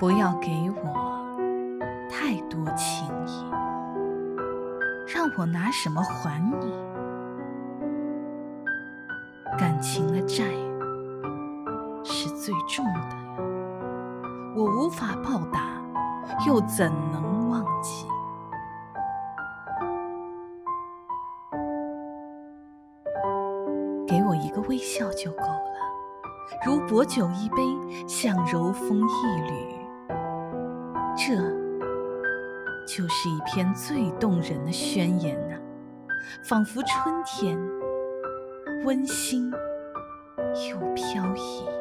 不要给我太多情意，让我拿什么还你？感情的债是最重的呀，我无法报答，又怎能忘记？给我一个微笑就够了，如薄酒一杯，像柔风一缕。这就是一篇最动人的宣言呐，仿佛春天，温馨又飘逸。